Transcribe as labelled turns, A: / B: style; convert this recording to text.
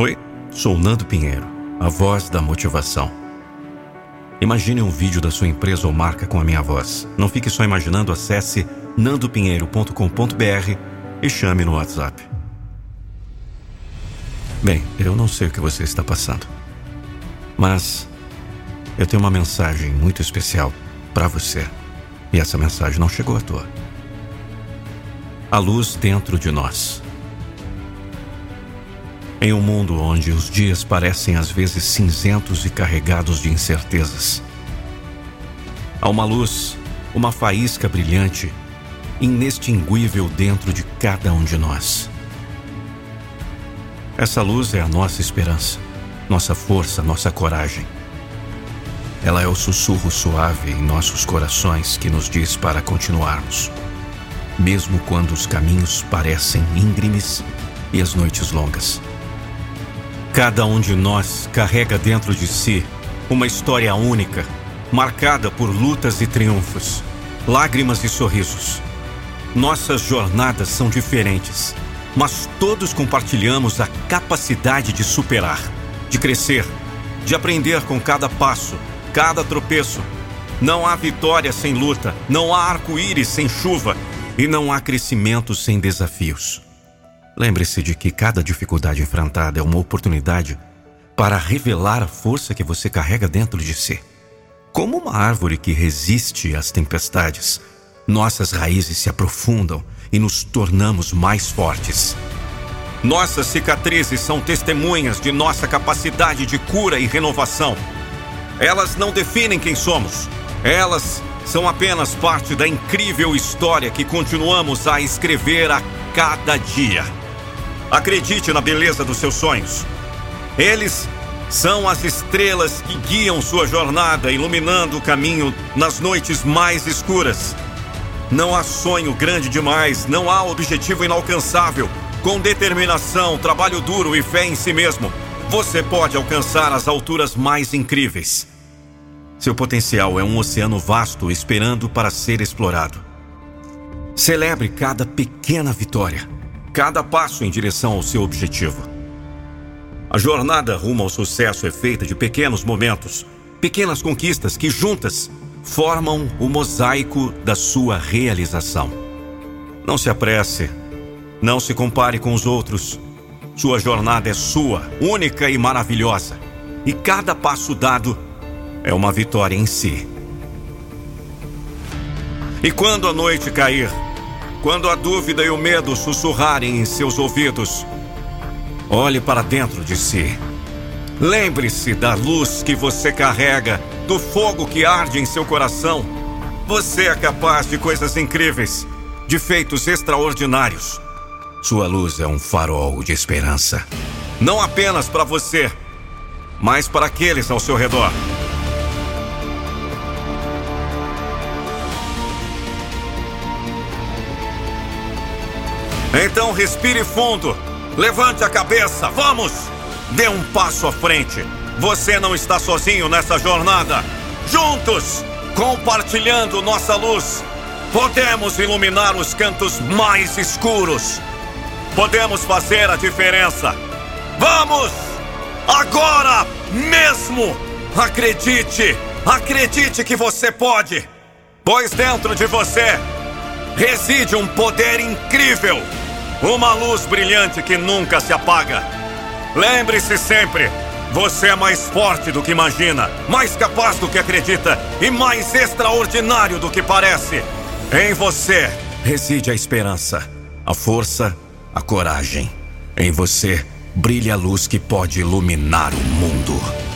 A: Oi, sou Nando Pinheiro, a voz da motivação. Imagine um vídeo da sua empresa ou marca com a minha voz. Não fique só imaginando, acesse nandopinheiro.com.br e chame no WhatsApp. Bem, eu não sei o que você está passando, mas eu tenho uma mensagem muito especial para você. E essa mensagem não chegou à toa. A luz dentro de nós. Em um mundo onde os dias parecem às vezes cinzentos e carregados de incertezas, há uma luz, uma faísca brilhante, inextinguível dentro de cada um de nós. Essa luz é a nossa esperança, nossa força, nossa coragem. Ela é o sussurro suave em nossos corações que nos diz para continuarmos, mesmo quando os caminhos parecem íngremes e as noites longas. Cada um de nós carrega dentro de si uma história única, marcada por lutas e triunfos, lágrimas e sorrisos. Nossas jornadas são diferentes, mas todos compartilhamos a capacidade de superar, de crescer, de aprender com cada passo, cada tropeço. Não há vitória sem luta, não há arco-íris sem chuva e não há crescimento sem desafios. Lembre-se de que cada dificuldade enfrentada é uma oportunidade para revelar a força que você carrega dentro de si. Como uma árvore que resiste às tempestades, nossas raízes se aprofundam e nos tornamos mais fortes. Nossas cicatrizes são testemunhas de nossa capacidade de cura e renovação. Elas não definem quem somos. Elas são apenas parte da incrível história que continuamos a escrever a cada dia. Acredite na beleza dos seus sonhos. Eles são as estrelas que guiam sua jornada, iluminando o caminho nas noites mais escuras. Não há sonho grande demais, não há objetivo inalcançável. Com determinação, trabalho duro e fé em si mesmo, você pode alcançar as alturas mais incríveis. Seu potencial é um oceano vasto esperando para ser explorado. Celebre cada pequena vitória cada passo em direção ao seu objetivo. A jornada rumo ao sucesso é feita de pequenos momentos, pequenas conquistas que juntas formam o mosaico da sua realização. Não se apresse, não se compare com os outros. Sua jornada é sua, única e maravilhosa, e cada passo dado é uma vitória em si. E quando a noite cair, quando a dúvida e o medo sussurrarem em seus ouvidos, olhe para dentro de si. Lembre-se da luz que você carrega, do fogo que arde em seu coração. Você é capaz de coisas incríveis, de feitos extraordinários. Sua luz é um farol de esperança. Não apenas para você, mas para aqueles ao seu redor. Então respire fundo, levante a cabeça, vamos! Dê um passo à frente. Você não está sozinho nessa jornada. Juntos, compartilhando nossa luz, podemos iluminar os cantos mais escuros. Podemos fazer a diferença. Vamos! Agora mesmo! Acredite! Acredite que você pode! Pois dentro de você reside um poder incrível, uma luz brilhante que nunca se apaga. Lembre-se sempre: você é mais forte do que imagina, mais capaz do que acredita e mais extraordinário do que parece. Em você reside a esperança, a força, a coragem. Em você brilha a luz que pode iluminar o mundo.